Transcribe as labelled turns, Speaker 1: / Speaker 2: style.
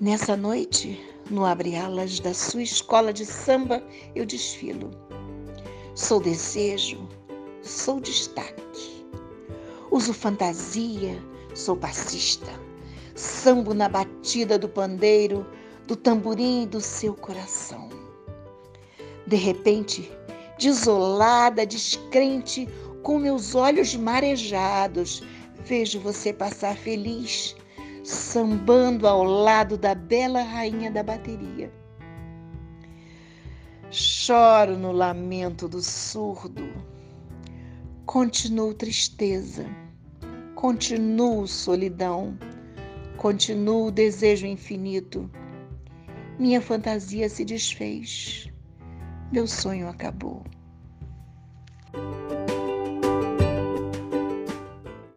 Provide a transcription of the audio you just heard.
Speaker 1: Nessa noite, no abre-alas da sua escola de samba, eu desfilo. Sou desejo, sou destaque. Uso fantasia, sou passista. Sambo na batida do pandeiro, do tamborim do seu coração. De repente, desolada, descrente, com meus olhos marejados, vejo você passar feliz sambando ao lado da bela rainha da bateria. Choro no lamento do surdo, continuo tristeza, continuo solidão, continuo desejo infinito. Minha fantasia se desfez, meu sonho acabou.